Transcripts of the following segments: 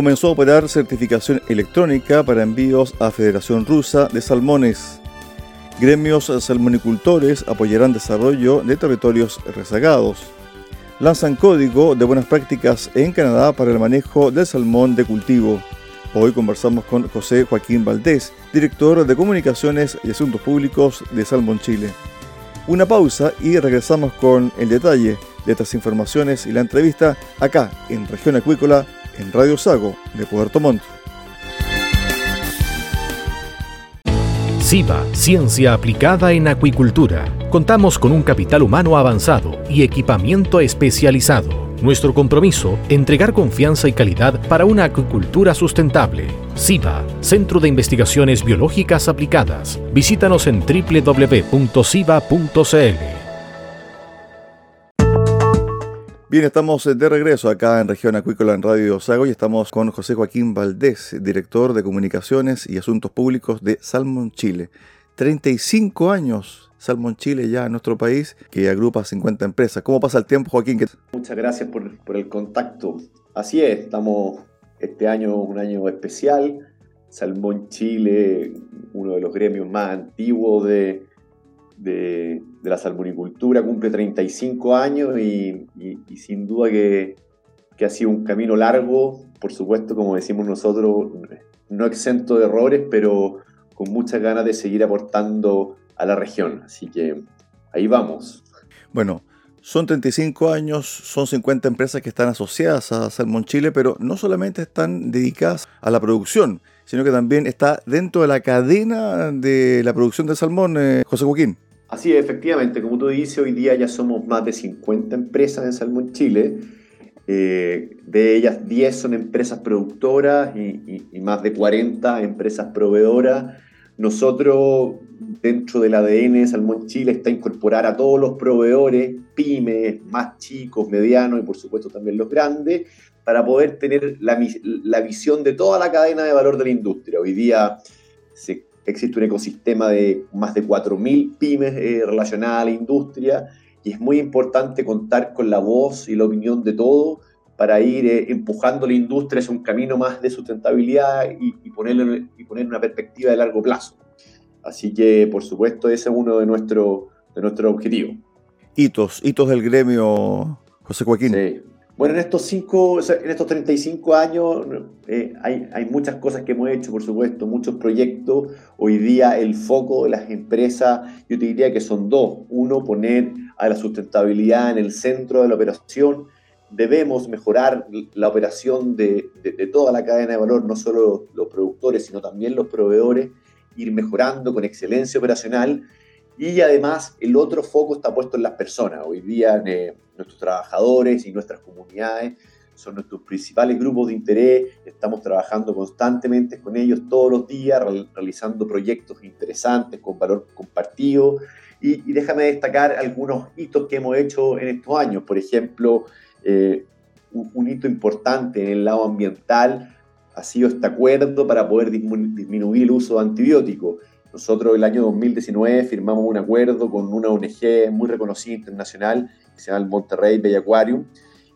Comenzó a operar certificación electrónica para envíos a Federación Rusa de Salmones. Gremios salmonicultores apoyarán desarrollo de territorios rezagados. Lanzan código de buenas prácticas en Canadá para el manejo del salmón de cultivo. Hoy conversamos con José Joaquín Valdés, director de Comunicaciones y Asuntos Públicos de Salmón Chile. Una pausa y regresamos con el detalle de estas informaciones y la entrevista acá en Región Acuícola en Radio Sago de Puerto Montt. SIVA, Ciencia Aplicada en Acuicultura. Contamos con un capital humano avanzado y equipamiento especializado. Nuestro compromiso, entregar confianza y calidad para una acuicultura sustentable. SIVA, Centro de Investigaciones Biológicas Aplicadas. Visítanos en www.siva.cl. Bien, estamos de regreso acá en Región Acuícola en Radio Sago y estamos con José Joaquín Valdés, director de Comunicaciones y Asuntos Públicos de Salmon Chile. 35 años Salmon Chile ya en nuestro país, que agrupa 50 empresas. ¿Cómo pasa el tiempo, Joaquín? Muchas gracias por, por el contacto. Así es, estamos este año un año especial. Salmón Chile, uno de los gremios más antiguos de, de, la salmonicultura, cumple 35 años y, sin duda que, ha sido un camino largo, por supuesto, como decimos nosotros, no exento de errores, pero con muchas ganas de seguir aportando a la región. Así que ahí vamos. Bueno, son 35 años, son 50 empresas que están asociadas a Salmón Chile, pero no solamente están dedicadas a la producción, sino que también está dentro de la cadena de la producción de salmón, eh, José Joaquín. Así es, efectivamente, como tú dices, hoy día ya somos más de 50 empresas en Salmón Chile. Eh, de ellas 10 son empresas productoras y, más de 40 empresas proveedoras. Nosotros, dentro del ADN de Salmón Chile, está incorporar a todos los proveedores, pymes, más chicos, medianos y por supuesto también los grandes, para poder tener la, la visión de toda la cadena de valor de la industria. Hoy día se existe un ecosistema de más de 4.000 pymes eh, relacionadas a la industria y es muy importante contar con la voz y la opinión de todos para ir eh, empujando la industria hacia un camino más de sustentabilidad y, y, ponerle, y poner una perspectiva de largo plazo. Así que, por supuesto, ese es uno de, nuestro, de nuestros objetivos. Hitos, hitos del gremio, José Joaquín. Sí. Bueno, en estos, cinco, en estos 35 años eh, hay, hay, muchas cosas que hemos hecho, por supuesto, muchos proyectos. Hoy día el foco de las empresas, yo te diría que son dos. Uno, poner a la sustentabilidad en el centro de la operación. Debemos mejorar la operación de, de, de toda la cadena de valor, no solo los productores, sino también los proveedores, ir mejorando con excelencia operacional y además el otro foco está puesto en las personas. Hoy día eh, nuestros trabajadores y nuestras comunidades son nuestros principales grupos de interés. Estamos trabajando constantemente con ellos todos los días, realizando proyectos interesantes con valor compartido. Y, déjame destacar algunos hitos que hemos hecho en estos años. Por ejemplo, eh, un, un, hito importante en el lado ambiental ha sido este acuerdo para poder disminuir el uso de antibióticos. Nosotros el año 2019 firmamos un acuerdo con una ONG muy reconocida internacional que se llama el Monterrey Bay Aquarium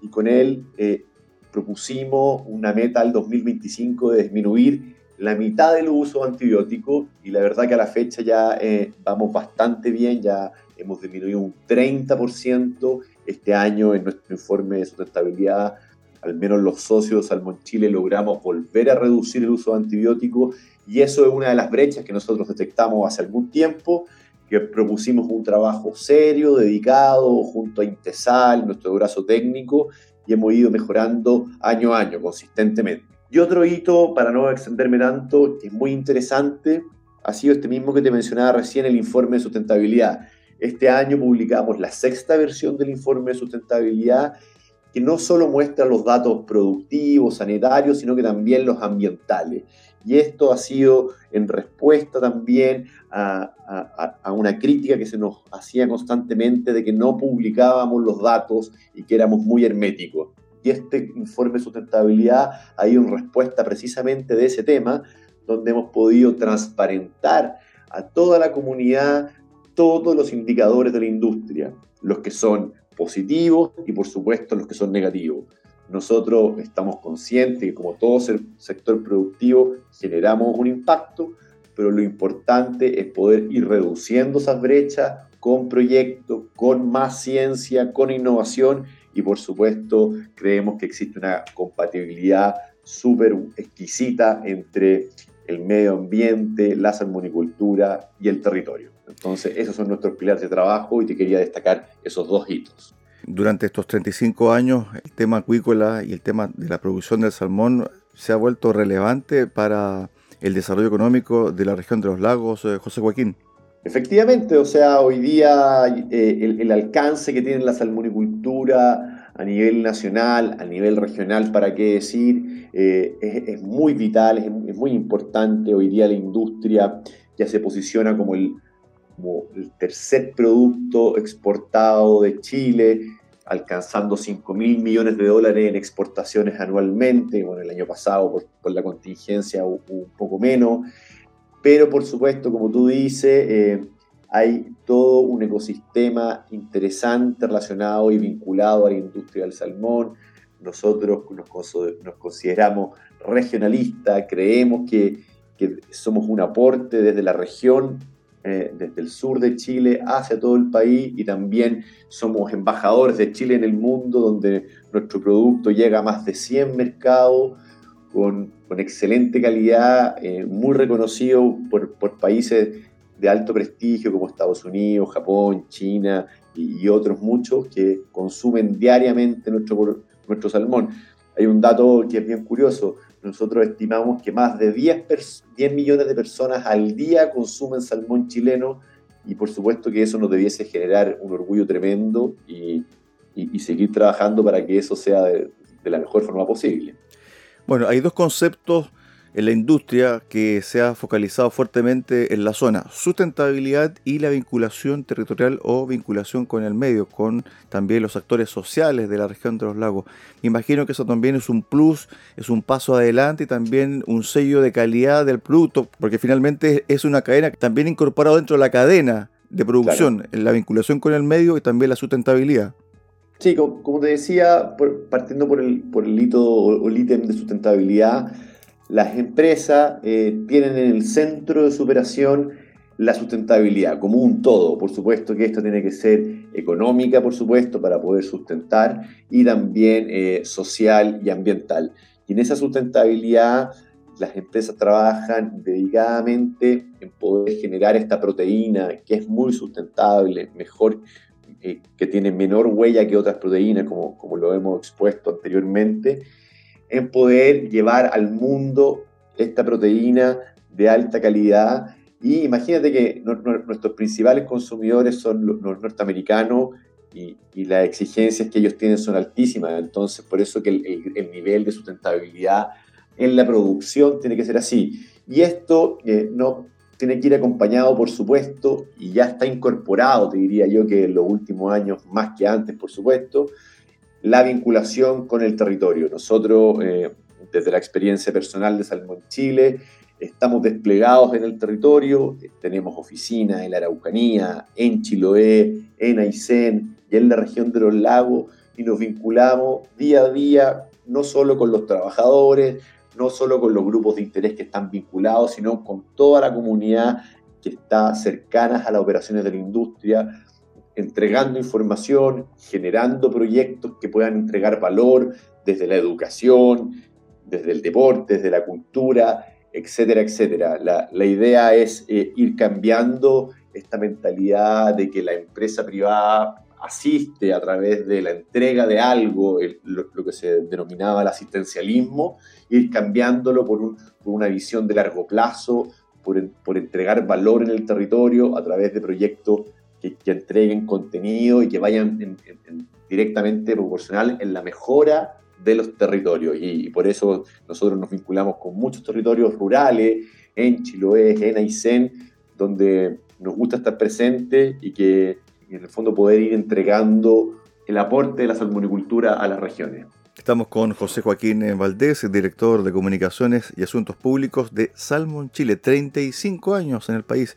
y con él eh, propusimos una meta al 2025 de disminuir la mitad del uso antibiótico y la verdad que a la fecha ya eh, vamos bastante bien, ya hemos disminuido un 30% este año en nuestro informe de sustentabilidad al menos los socios de Salmón Chile logramos volver a reducir el uso de antibióticos y eso es una de las brechas que nosotros detectamos hace algún tiempo, que propusimos un trabajo serio, dedicado, junto a Intesal, nuestro brazo técnico, y hemos ido mejorando año a año, consistentemente. Y otro hito, para no extenderme tanto, que es muy interesante, ha sido este mismo que te mencionaba recién, el informe de sustentabilidad. Este año publicamos la sexta versión del informe de sustentabilidad que no solo muestra los datos productivos, sanitarios, sino que también los ambientales. Y esto ha sido en respuesta también a, una crítica que se nos hacía constantemente de que no publicábamos los datos y que éramos muy herméticos. Y este informe de sustentabilidad ha ido en respuesta precisamente de ese tema, donde hemos podido transparentar a toda la comunidad todos los indicadores de la industria, los que son positivos y por supuesto los que son negativos. Nosotros estamos conscientes que como todo sector productivo generamos un impacto, pero lo importante es poder ir reduciendo esas brechas con proyectos, con más ciencia, con innovación y por supuesto creemos que existe una compatibilidad súper exquisita entre el medio ambiente, la salmonicultura y el territorio. Entonces, esos son nuestros pilares de trabajo y te quería destacar esos dos hitos. Durante estos 35 años, el tema acuícola y el tema de la producción del salmón se ha vuelto relevante para el desarrollo económico de la región de los lagos, eh, José Joaquín. Efectivamente, o sea, hoy día eh, el, alcance que tiene la salmonicultura a nivel nacional, a nivel regional, para qué decir, eh, es, muy vital, es, muy importante. Hoy día la industria ya se posiciona como el, como el tercer producto exportado de Chile, alcanzando 5 mil millones de dólares en exportaciones anualmente. Bueno, el año pasado por, la contingencia un poco menos. Pero por supuesto, como tú dices, eh, hay todo un ecosistema interesante relacionado y vinculado a la industria del salmón. Nosotros nos, consideramos regionalistas, creemos que somos un aporte desde la región eh, desde el sur de Chile hacia todo el país y también somos embajadores de Chile en el mundo, donde nuestro producto llega a más de 100 mercados con, con excelente calidad, eh, muy reconocido por, por, países de alto prestigio como Estados Unidos, Japón, China y, y otros muchos que consumen diariamente nuestro, nuestro salmón. Hay un dato que es bien curioso. Nosotros estimamos que más de 10, 10 millones de personas al día consumen salmón chileno y por supuesto que eso nos debiese generar un orgullo tremendo y, seguir trabajando para que eso sea de la mejor forma posible. Bueno, hay dos conceptos en la industria que se ha focalizado fuertemente en la zona, sustentabilidad y la vinculación territorial o vinculación con el medio, con también los actores sociales de la región de los lagos. Me imagino que eso también es un plus, es un paso adelante y también un sello de calidad del producto, porque finalmente es una cadena también incorporada dentro de la cadena de producción, en la vinculación con el medio y también la sustentabilidad. Sí, como, te decía, partiendo por el, por el hito o el ítem de sustentabilidad, las empresas eh, tienen en el centro de su operación la sustentabilidad como un todo. Por supuesto que esto tiene que ser económica, por supuesto, para poder sustentar, y también eh, social y ambiental. Y en esa sustentabilidad las empresas trabajan dedicadamente en poder generar esta proteína que es muy sustentable, mejor, eh, que tiene menor huella que otras proteínas, como, como lo hemos expuesto anteriormente, en poder llevar al mundo esta proteína de alta calidad. Y imagínate que nuestros principales consumidores son los norteamericanos y, las exigencias que ellos tienen son altísimas. Entonces, por eso que el, nivel de sustentabilidad en la producción tiene que ser así. Y esto eh, no tiene que ir acompañado, por supuesto, y ya está incorporado, te diría yo, que en los últimos años, más que antes, por supuesto, la vinculación con el territorio. Nosotros, eh, desde la experiencia personal de Salmón Chile, estamos desplegados en el territorio, tenemos oficinas en la Araucanía, en Chiloé, en Aysén y en la región de los lagos, y nos vinculamos día a día, no solo con los trabajadores, no solo con los grupos de interés que están vinculados, sino con toda la comunidad que está cercana a las operaciones de la industria, entregando información, generando proyectos que puedan entregar valor desde la educación, desde el deporte, desde la cultura, etcétera, etcétera. La, idea es eh, ir cambiando esta mentalidad de que la empresa privada asiste a través de la entrega de algo, lo, que se denominaba el asistencialismo, ir cambiándolo por, una visión de largo plazo, por, por entregar valor en el territorio a través de proyectos que, entreguen contenido y que vayan directamente proporcional en la mejora de los territorios y, por eso nosotros nos vinculamos con muchos territorios rurales en Chiloé, en Aysén, donde nos gusta estar presente y que en el fondo poder ir entregando el aporte de la salmonicultura a las regiones. Estamos con José Joaquín Valdés, director de Comunicaciones y Asuntos Públicos de Salmon Chile. 35 años en el país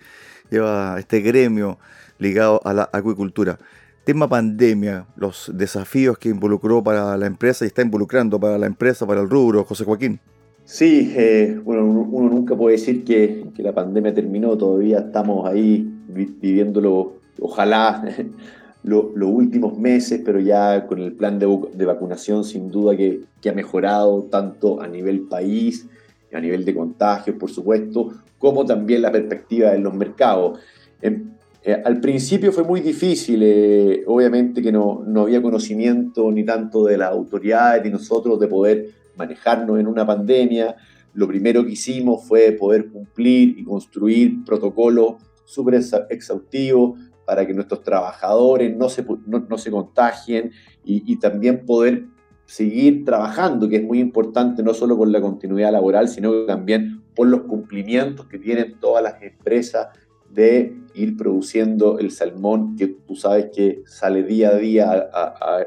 lleva este gremio ligado a la acuicultura. Tema pandemia, los desafíos que involucró para la empresa y está involucrando para la empresa, para el rubro, José Joaquín. Sí, eh, bueno, uno nunca puede decir que, que, la pandemia terminó, todavía estamos ahí viviéndolo, ojalá los últimos meses, pero ya con el plan de, vacunación sin duda que, ha mejorado tanto a nivel país, a nivel de contagios, por supuesto, como también la perspectiva de los mercados. Em, eh, al principio fue muy difícil, eh, obviamente que no, no había conocimiento ni tanto de las autoridades ni nosotros de poder manejarnos en una pandemia. Lo primero que hicimos fue poder cumplir y construir protocolos súper exhaustivos para que nuestros trabajadores no se, no, se contagien y, también poder seguir trabajando, que es muy importante no solo por la continuidad laboral, sino también por los cumplimientos que tienen todas las empresas de ir produciendo el salmón que tú sabes que sale día a día,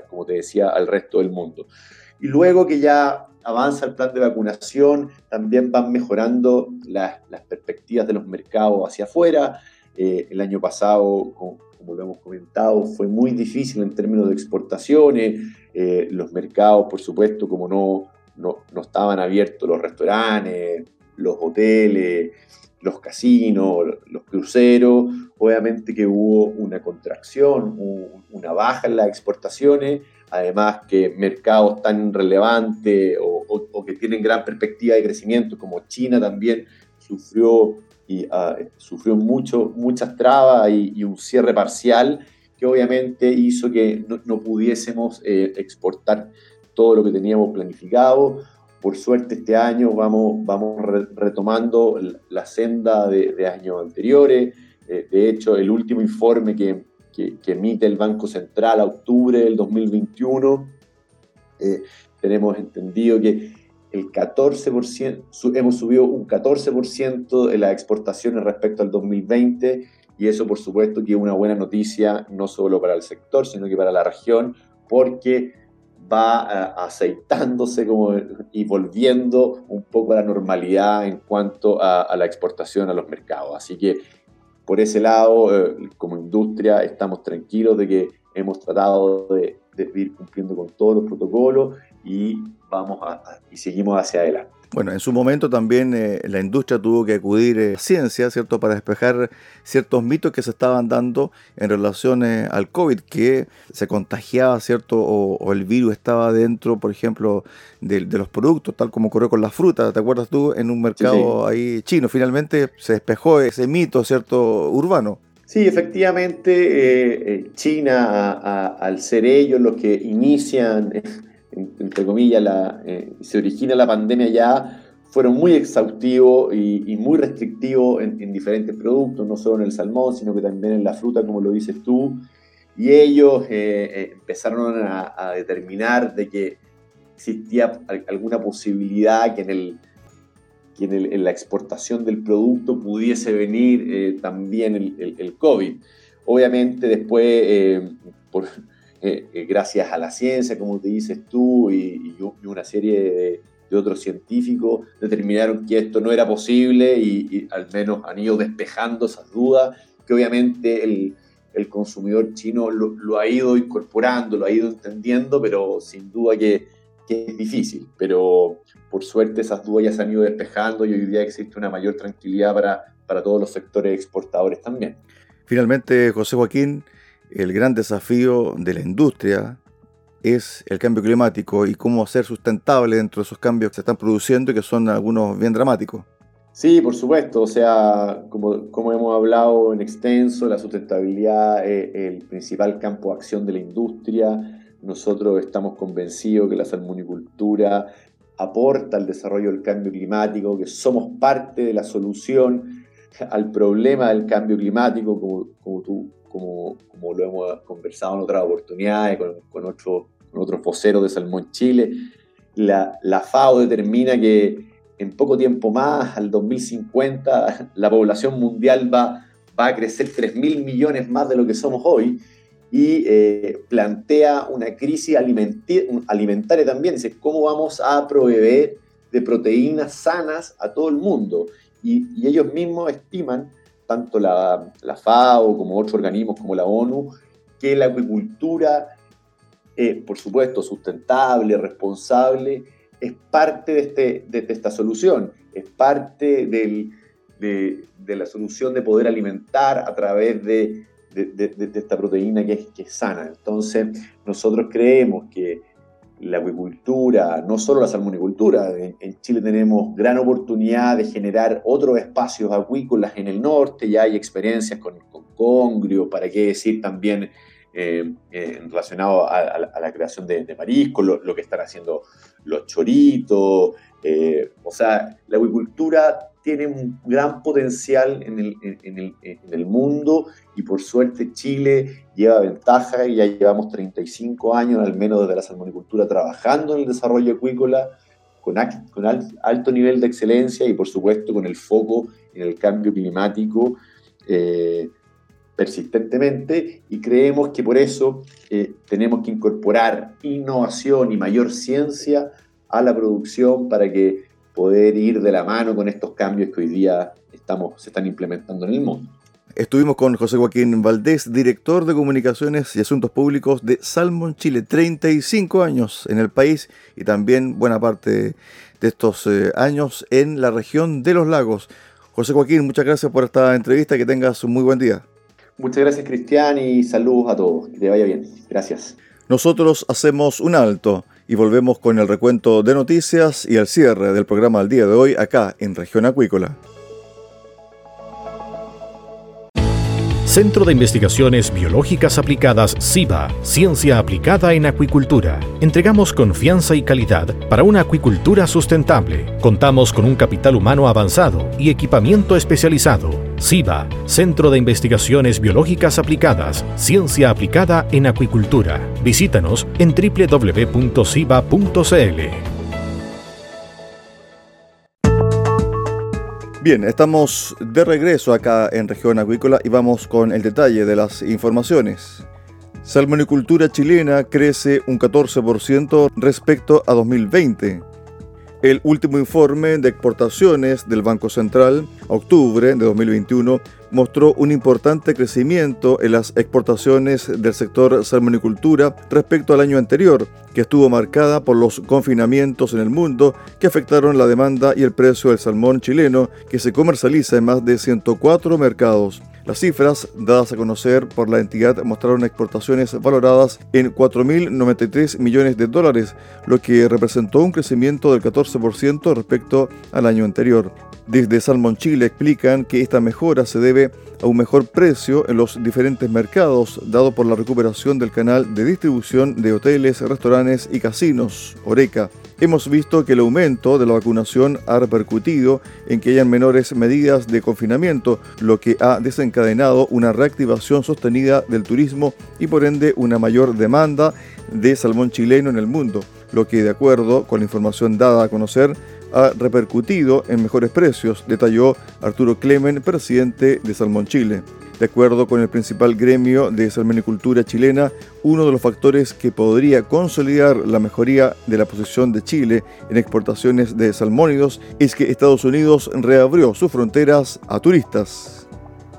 como te decía, al resto del mundo. Y luego que ya avanza el plan de vacunación, también van mejorando las, perspectivas de los mercados hacia afuera. Eh, el año pasado, como, lo hemos comentado, fue muy difícil en términos de exportaciones. Eh, los mercados, por supuesto, como no, no, estaban abiertos los restaurantes, los hoteles, los casinos, los cruceros, obviamente que hubo una contracción, una baja en las exportaciones, además que mercados tan relevantes o, que tienen gran perspectiva de crecimiento como China también sufrió y ah, sufrió mucho, muchas trabas y, un cierre parcial que obviamente hizo que no, pudiésemos eh, exportar todo lo que teníamos planificado. Por suerte este año vamos, vamos retomando la senda de, años anteriores. Eh, de hecho, el último informe que, que, emite el Banco Central a octubre del 2021, eh, tenemos entendido que el 14%, hemos subido un 14% de las exportaciones respecto al 2020 y eso por supuesto que es una buena noticia no solo para el sector, sino que para la región, porque va aceitándose y volviendo un poco a la normalidad en cuanto a, la exportación a los mercados. Así que por ese lado, eh, como industria, estamos tranquilos de que hemos tratado de ir cumpliendo con todos los protocolos y vamos a, y seguimos hacia adelante. Bueno, en su momento también eh, la industria tuvo que acudir a ciencia, ¿cierto?, para despejar ciertos mitos que se estaban dando en relación eh, al COVID, que se contagiaba, ¿cierto?, o, el virus estaba dentro, por ejemplo, de, los productos, tal como ocurrió con la fruta, ¿te acuerdas tú? En un mercado ahí chino. Finalmente se despejó ese mito, ¿cierto?, urbano. Sí, efectivamente, eh, China, al ser ellos los que inician entre comillas, la, eh, se origina la pandemia ya, fueron muy exhaustivos y, muy restrictivos en, diferentes productos, no solo en el salmón, sino que también en la fruta, como lo dices tú. Y ellos eh, eh, empezaron a, determinar de que existía alguna posibilidad que en, el, que en, la exportación del producto pudiese venir también el, el, COVID. Obviamente después, por, eh, eh, gracias a la ciencia, como te dices tú, y, una serie de, otros científicos, determinaron que esto no era posible y, al menos han ido despejando esas dudas, que obviamente el, consumidor chino lo, ha ido incorporando, lo ha ido entendiendo, pero sin duda que, es difícil. Pero por suerte esas dudas ya se han ido despejando y hoy día existe una mayor tranquilidad para, para todos los sectores exportadores también. Finalmente, José Joaquín, el gran desafío de la industria es el cambio climático y cómo ser sustentable dentro de esos cambios que se están produciendo y que son algunos bien dramáticos. Sí, por supuesto. O sea, como, hemos hablado en extenso, la sustentabilidad es el principal campo de acción de la industria. Nosotros estamos convencidos que la salmonicultura aporta al desarrollo del cambio climático, que somos parte de la solución al problema del cambio climático, como tú, como, como, lo hemos conversado en otras oportunidades con, con, otros, con otros voceros de Salmón Chile, la, la FAO determina que en poco tiempo más, al 2050, la población mundial va, va a crecer 3.000 millones más de lo que somos hoy y eh, plantea una crisis alimentaria también. Dice, ¿cómo vamos a proveer de proteínas sanas a todo el mundo? Y, ellos mismos estiman, tanto la, FAO como otros organismos como la ONU, que la acuicultura, eh, por supuesto, sustentable, responsable, es parte de, este, de esta solución, es parte del, de, la solución de poder alimentar a través de, de esta proteína que es, que es, sana. Entonces, nosotros creemos que la acuicultura, no solo la salmonicultura, en, Chile tenemos gran oportunidad de generar otros espacios acuícolas en el norte, ya hay experiencias con, con congrio, para qué decir también eh, eh, relacionado a, la creación de, mariscos, lo, lo, que están haciendo los choritos. Eh, o sea, la acuicultura tiene un gran potencial en el, en, el, en el, mundo y por suerte Chile lleva ventaja y ya llevamos 35 años al menos desde la salmonicultura trabajando en el desarrollo acuícola con, con alto nivel de excelencia y por supuesto con el foco en el cambio climático. Eh, persistentemente y creemos que por eso eh, tenemos que incorporar innovación y mayor ciencia a la producción para que poder ir de la mano con estos cambios que hoy día estamos, se están implementando en el mundo. Estuvimos con José Joaquín Valdés, director de Comunicaciones y Asuntos Públicos de Salmon Chile, 35 años en el país y también buena parte de estos eh, años en la región de los lagos. José Joaquín, muchas gracias por esta entrevista, que tengas un muy buen día. Muchas gracias Cristian y saludos a todos. Que te vaya bien. Gracias. Nosotros hacemos un alto y volvemos con el recuento de noticias y el cierre del programa del día de hoy acá en Región Acuícola. Centro de Investigaciones Biológicas Aplicadas CIBA, Ciencia Aplicada en Acuicultura. Entregamos confianza y calidad para una acuicultura sustentable. Contamos con un capital humano avanzado y equipamiento especializado. CIBA, Centro de Investigaciones Biológicas Aplicadas, Ciencia Aplicada en Acuicultura. Visítanos en www.ciba.cl. Bien, estamos de regreso acá en región acuícola y vamos con el detalle de las informaciones. Salmonicultura chilena crece un 14% respecto a 2020. El último informe de exportaciones del Banco Central, octubre de 2021, mostró un importante crecimiento en las exportaciones del sector salmonicultura respecto al año anterior, que estuvo marcada por los confinamientos en el mundo que afectaron la demanda y el precio del salmón chileno, que se comercializa en más de 104 mercados. Las cifras dadas a conocer por la entidad mostraron exportaciones valoradas en 4.093 millones de dólares, lo que representó un crecimiento del 14% respecto al año anterior. Desde Salmon Chile explican que esta mejora se debe a un mejor precio en los diferentes mercados, dado por la recuperación del canal de distribución de hoteles, restaurantes y casinos, Oreca. Hemos visto que el aumento de la vacunación ha repercutido en que hayan menores medidas de confinamiento, lo que ha desencadenado una reactivación sostenida del turismo y por ende una mayor demanda de salmón chileno en el mundo, lo que de acuerdo con la información dada a conocer ha repercutido en mejores precios, detalló Arturo Clemen, presidente de Salmón Chile. De acuerdo con el principal gremio de salmonicultura chilena, uno de los factores que podría consolidar la mejoría de la posición de Chile en exportaciones de salmónidos es que Estados Unidos reabrió sus fronteras a turistas.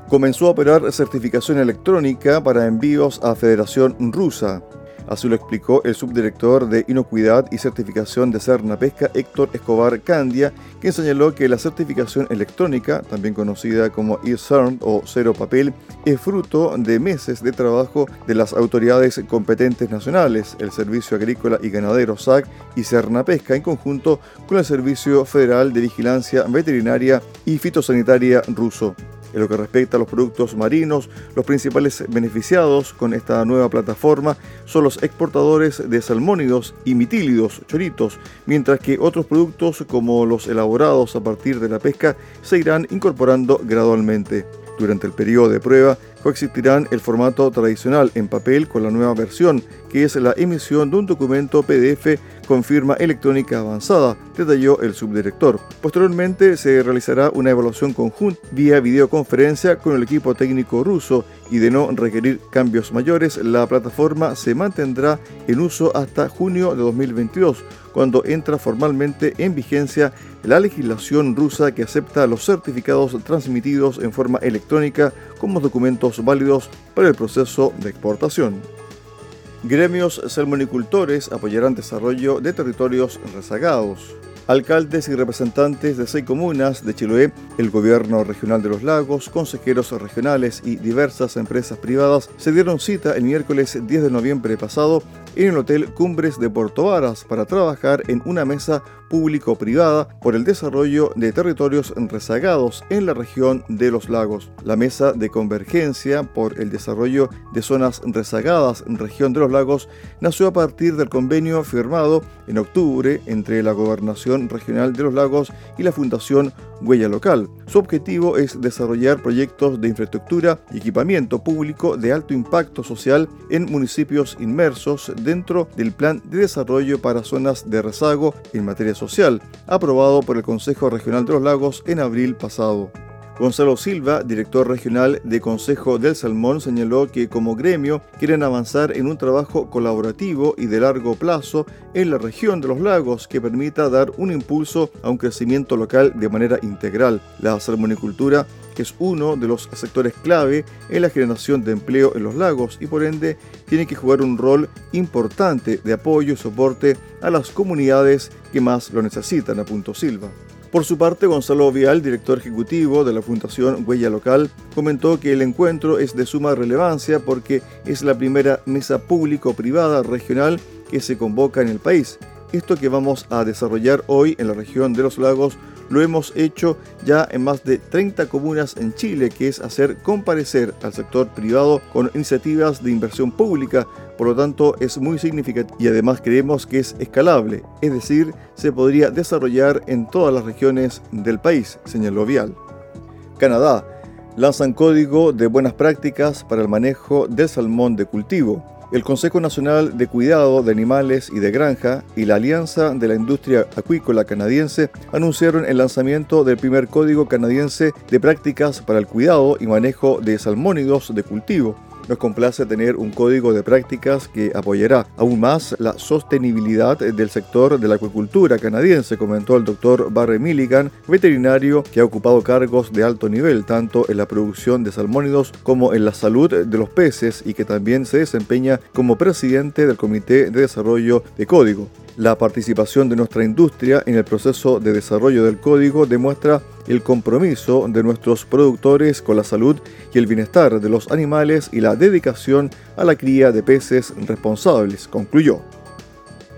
Comenzó a operar certificación electrónica para envíos a Federación Rusa. Así lo explicó el subdirector de Inocuidad y Certificación de Serna Pesca, Héctor Escobar Candia, quien señaló que la certificación electrónica, también conocida como eCERN o cero papel, es fruto de meses de trabajo de las autoridades competentes nacionales, el Servicio Agrícola y Ganadero SAC y Serna Pesca, en conjunto con el Servicio Federal de Vigilancia Veterinaria y Fitosanitaria ruso. En lo que respecta a los productos marinos, los principales beneficiados con esta nueva plataforma son los exportadores de salmónidos y mitílidos, choritos, mientras que otros productos como los elaborados a partir de la pesca se irán incorporando gradualmente. Durante el periodo de prueba coexistirán el formato tradicional en papel con la nueva versión, que es la emisión de un documento PDF con firma electrónica avanzada, detalló el subdirector. Posteriormente se realizará una evaluación conjunta vía videoconferencia con el equipo técnico ruso y de no requerir cambios mayores, la plataforma se mantendrá en uso hasta junio de 2022, cuando entra formalmente en vigencia la legislación rusa que acepta los certificados transmitidos en forma electrónica como documentos válidos para el proceso de exportación. Gremios salmonicultores apoyarán desarrollo de territorios rezagados. Alcaldes y representantes de seis comunas de Chiloé, el Gobierno Regional de los Lagos, consejeros regionales y diversas empresas privadas se dieron cita el miércoles 10 de noviembre pasado en el Hotel Cumbres de Puerto Varas para trabajar en una mesa público-privada por el desarrollo de territorios rezagados en la región de los lagos. La mesa de convergencia por el desarrollo de zonas rezagadas en región de los lagos nació a partir del convenio firmado en octubre entre la Gobernación Regional de los Lagos y la Fundación Huella Local. Su objetivo es desarrollar proyectos de infraestructura y equipamiento público de alto impacto social en municipios inmersos dentro del Plan de Desarrollo para Zonas de Rezago en materia social, aprobado por el Consejo Regional de los Lagos en abril pasado. Gonzalo Silva, director regional de Consejo del Salmón, señaló que como gremio quieren avanzar en un trabajo colaborativo y de largo plazo en la región de los lagos que permita dar un impulso a un crecimiento local de manera integral. La salmonicultura que es uno de los sectores clave en la generación de empleo en los lagos y por ende tiene que jugar un rol importante de apoyo y soporte a las comunidades que más lo necesitan, apuntó Silva. Por su parte, Gonzalo Vial, director ejecutivo de la Fundación Huella Local, comentó que el encuentro es de suma relevancia porque es la primera mesa público-privada regional que se convoca en el país. Esto que vamos a desarrollar hoy en la región de los lagos lo hemos hecho ya en más de 30 comunas en Chile, que es hacer comparecer al sector privado con iniciativas de inversión pública. Por lo tanto, es muy significativo y además creemos que es escalable, es decir, se podría desarrollar en todas las regiones del país, señaló Vial. Canadá lanzan código de buenas prácticas para el manejo del salmón de cultivo el Consejo Nacional de Cuidado de Animales y de Granja y la Alianza de la Industria Acuícola Canadiense anunciaron el lanzamiento del primer Código Canadiense de Prácticas para el Cuidado y Manejo de Salmónidos de Cultivo nos complace tener un código de prácticas que apoyará aún más la sostenibilidad del sector de la acuicultura canadiense, comentó el doctor Barry Milligan, veterinario que ha ocupado cargos de alto nivel tanto en la producción de salmónidos como en la salud de los peces y que también se desempeña como presidente del Comité de Desarrollo de Código. La participación de nuestra industria en el proceso de desarrollo del código demuestra el compromiso de nuestros productores con la salud y el bienestar de los animales y la dedicación a la cría de peces responsables, concluyó.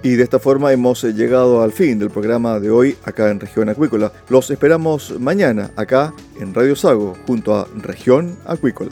Y de esta forma hemos llegado al fin del programa de hoy acá en Región Acuícola. Los esperamos mañana acá en Radio Sago junto a Región Acuícola.